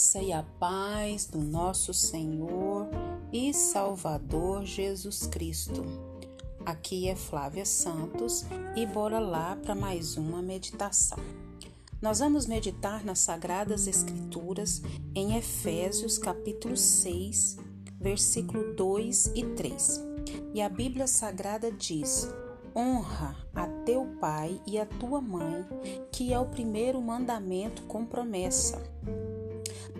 graça e a paz do nosso Senhor e Salvador Jesus Cristo. Aqui é Flávia Santos e bora lá para mais uma meditação. Nós vamos meditar nas Sagradas Escrituras em Efésios capítulo 6, versículo 2 e 3. E a Bíblia Sagrada diz: Honra a teu pai e a tua mãe, que é o primeiro mandamento com promessa,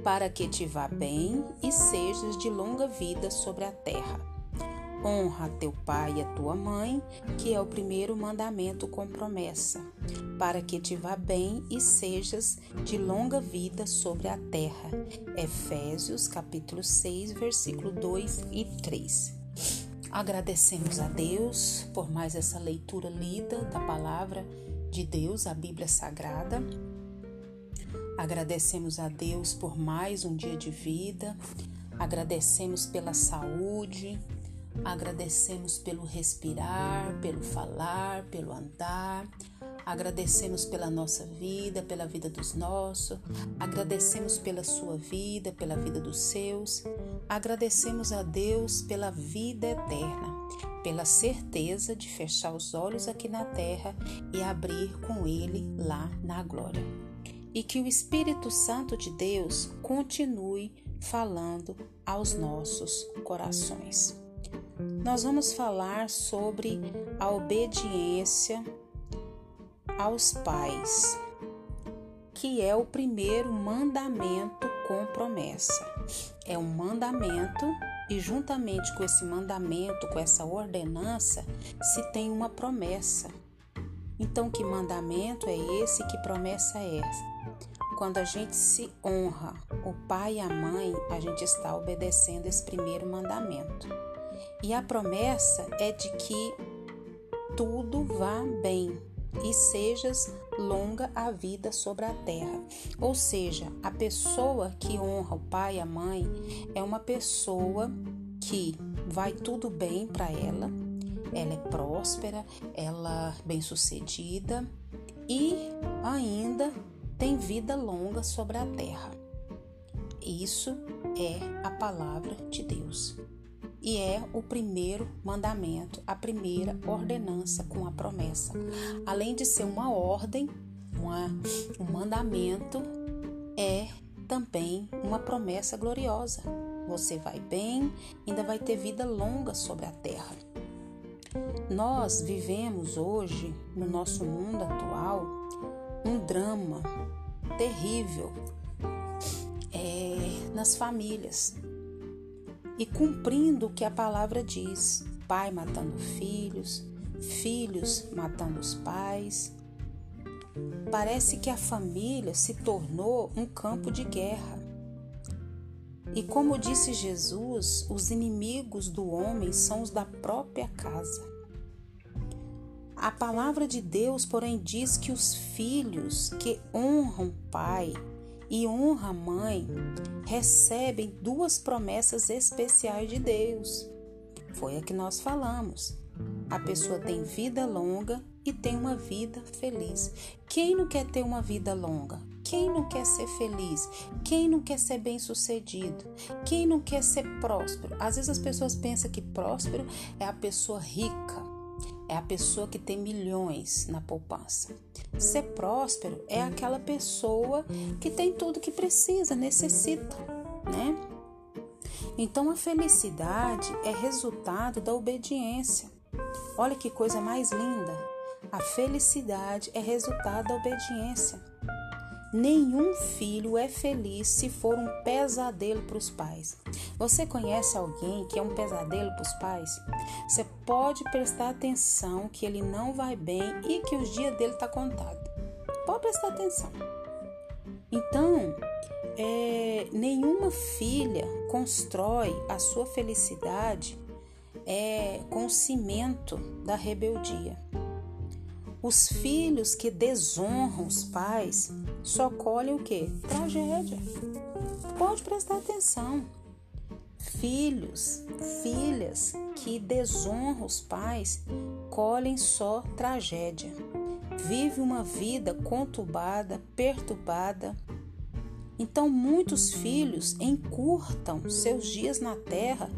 para que te vá bem e sejas de longa vida sobre a terra. Honra teu pai e a tua mãe, que é o primeiro mandamento com promessa, para que te vá bem e sejas de longa vida sobre a terra. Efésios capítulo 6, versículo 2 e 3. Agradecemos a Deus por mais essa leitura lida da palavra de Deus, a Bíblia Sagrada. Agradecemos a Deus por mais um dia de vida. Agradecemos pela saúde. Agradecemos pelo respirar, pelo falar, pelo andar. Agradecemos pela nossa vida, pela vida dos nossos. Agradecemos pela sua vida, pela vida dos seus. Agradecemos a Deus pela vida eterna, pela certeza de fechar os olhos aqui na terra e abrir com Ele lá na glória. E que o Espírito Santo de Deus continue falando aos nossos corações. Nós vamos falar sobre a obediência aos pais, que é o primeiro mandamento com promessa. É um mandamento e juntamente com esse mandamento, com essa ordenança, se tem uma promessa. Então, que mandamento é esse? Que promessa é essa? Quando a gente se honra o pai e a mãe, a gente está obedecendo esse primeiro mandamento. E a promessa é de que tudo vá bem, e sejas longa a vida sobre a terra. Ou seja, a pessoa que honra o pai e a mãe é uma pessoa que vai tudo bem para ela, ela é próspera, ela é bem-sucedida e ainda tem vida longa sobre a terra. Isso é a palavra de Deus e é o primeiro mandamento, a primeira ordenança com a promessa. Além de ser uma ordem, uma, um mandamento, é também uma promessa gloriosa. Você vai bem, ainda vai ter vida longa sobre a terra. Nós vivemos hoje, no nosso mundo atual, um drama terrível é, nas famílias e cumprindo o que a palavra diz: pai matando filhos, filhos matando os pais. Parece que a família se tornou um campo de guerra. E como disse Jesus, os inimigos do homem são os da própria casa. A palavra de Deus, porém, diz que os filhos que honram pai e honra a mãe recebem duas promessas especiais de Deus. Foi a que nós falamos. A pessoa tem vida longa e tem uma vida feliz. Quem não quer ter uma vida longa? Quem não quer ser feliz? Quem não quer ser bem-sucedido? Quem não quer ser próspero? Às vezes as pessoas pensam que próspero é a pessoa rica, é a pessoa que tem milhões na poupança. Ser próspero é aquela pessoa que tem tudo que precisa, necessita, né? Então a felicidade é resultado da obediência. Olha que coisa mais linda! A felicidade é resultado da obediência. Nenhum filho é feliz se for um pesadelo para os pais. Você conhece alguém que é um pesadelo para os pais? Você pode prestar atenção que ele não vai bem e que os dias dele tá contado. Pode prestar atenção. Então, é, nenhuma filha constrói a sua felicidade é, com o cimento da rebeldia. Os filhos que desonram os pais só colhem o que? Tragédia. Pode prestar atenção. Filhos, filhas que desonram os pais colhem só tragédia. Vive uma vida conturbada, perturbada Então muitos filhos encurtam seus dias na terra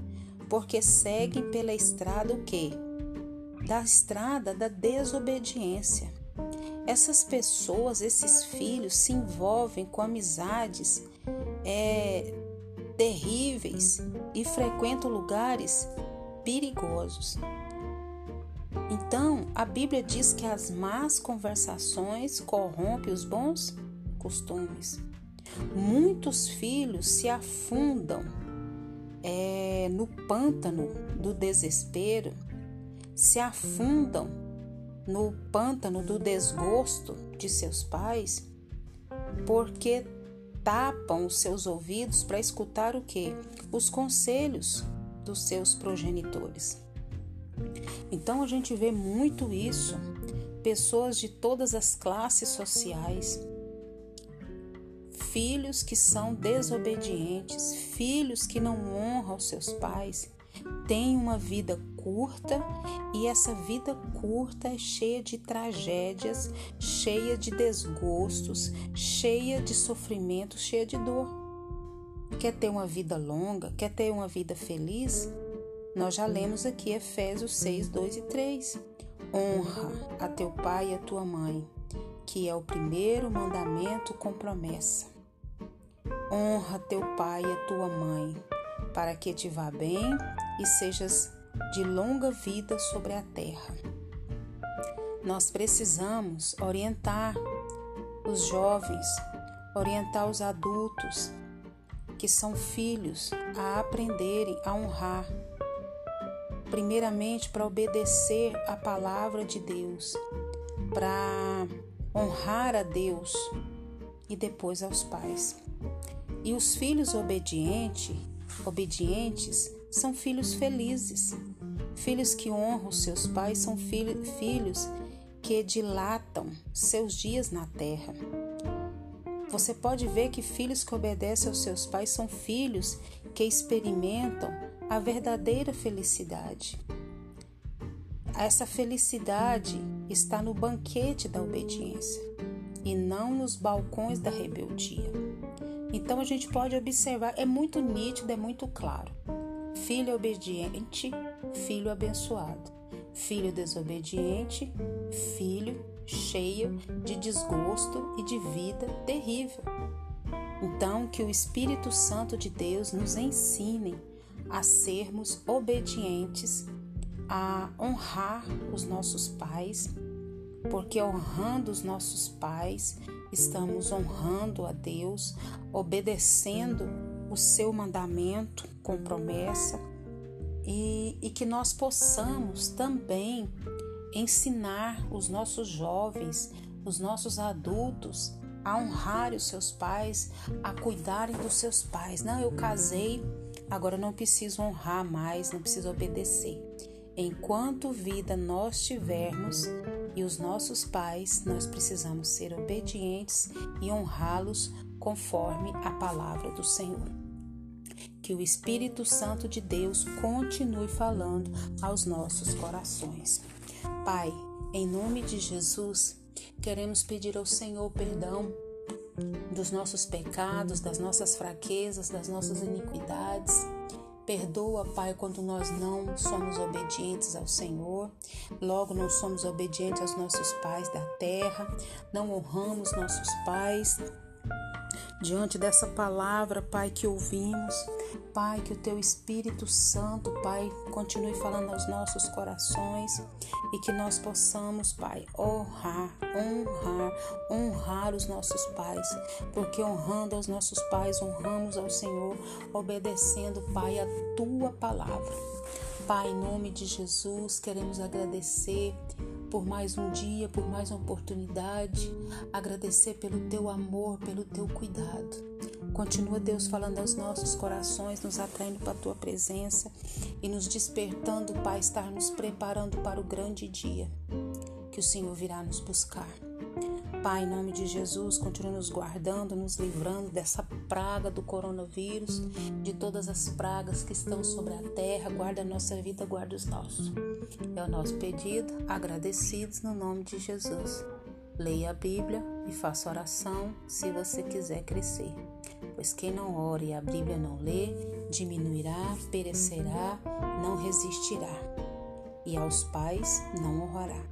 porque seguem pela estrada o quê? Da estrada da desobediência. Essas pessoas, esses filhos, se envolvem com amizades é, terríveis e frequentam lugares perigosos. Então, a Bíblia diz que as más conversações corrompem os bons costumes. Muitos filhos se afundam é, no pântano do desespero, se afundam no pântano do desgosto de seus pais, porque tapam os seus ouvidos para escutar o que? Os conselhos dos seus progenitores. Então a gente vê muito isso, pessoas de todas as classes sociais, filhos que são desobedientes, filhos que não honram seus pais, têm uma vida curta e essa vida curta é cheia de tragédias, cheia de desgostos, cheia de sofrimento, cheia de dor. Quer ter uma vida longa? Quer ter uma vida feliz? Nós já lemos aqui Efésios 6, 2 e 3. Honra a teu pai e a tua mãe, que é o primeiro mandamento com promessa. Honra teu pai e a tua mãe, para que te vá bem e sejas de longa vida sobre a terra. Nós precisamos orientar os jovens, orientar os adultos que são filhos a aprenderem a honrar primeiramente para obedecer a palavra de Deus, para honrar a Deus e depois aos pais. E os filhos obedientes, obedientes são filhos felizes. Filhos que honram seus pais são filho, filhos que dilatam seus dias na terra. Você pode ver que filhos que obedecem aos seus pais são filhos que experimentam a verdadeira felicidade. Essa felicidade está no banquete da obediência e não nos balcões da rebeldia. Então a gente pode observar, é muito nítido, é muito claro. Filho obediente, filho abençoado. Filho desobediente, filho cheio de desgosto e de vida terrível. Então, que o Espírito Santo de Deus nos ensine a sermos obedientes, a honrar os nossos pais, porque honrando os nossos pais, estamos honrando a Deus, obedecendo o seu mandamento com promessa e, e que nós possamos também ensinar os nossos jovens, os nossos adultos a honrar os seus pais, a cuidarem dos seus pais. Não, eu casei Agora não preciso honrar mais, não preciso obedecer. Enquanto vida nós tivermos e os nossos pais, nós precisamos ser obedientes e honrá-los conforme a palavra do Senhor. Que o Espírito Santo de Deus continue falando aos nossos corações. Pai, em nome de Jesus, queremos pedir ao Senhor perdão dos nossos pecados, das nossas fraquezas, das nossas iniquidades. Perdoa, Pai, quando nós não somos obedientes ao Senhor, logo não somos obedientes aos nossos pais da terra, não honramos nossos pais, diante dessa palavra, Pai, que ouvimos. Pai, que o teu Espírito Santo, Pai, continue falando aos nossos corações e que nós possamos, Pai, honrar, honrar, honrar os nossos pais, porque honrando aos nossos pais, honramos ao Senhor, obedecendo, Pai, a tua palavra. Pai, em nome de Jesus, queremos agradecer por mais um dia, por mais uma oportunidade, agradecer pelo teu amor, pelo teu cuidado. Continua Deus falando aos nossos corações, nos atraindo para a tua presença e nos despertando, Pai, estar nos preparando para o grande dia que o Senhor virá nos buscar. Pai, em nome de Jesus, continue nos guardando, nos livrando dessa praga do coronavírus, de todas as pragas que estão sobre a terra. Guarda a nossa vida, guarda os nossos. É o nosso pedido, agradecidos no nome de Jesus. Leia a Bíblia e faça oração se você quiser crescer. Pois quem não ore e a Bíblia não lê, diminuirá, perecerá, não resistirá. E aos pais não honrará.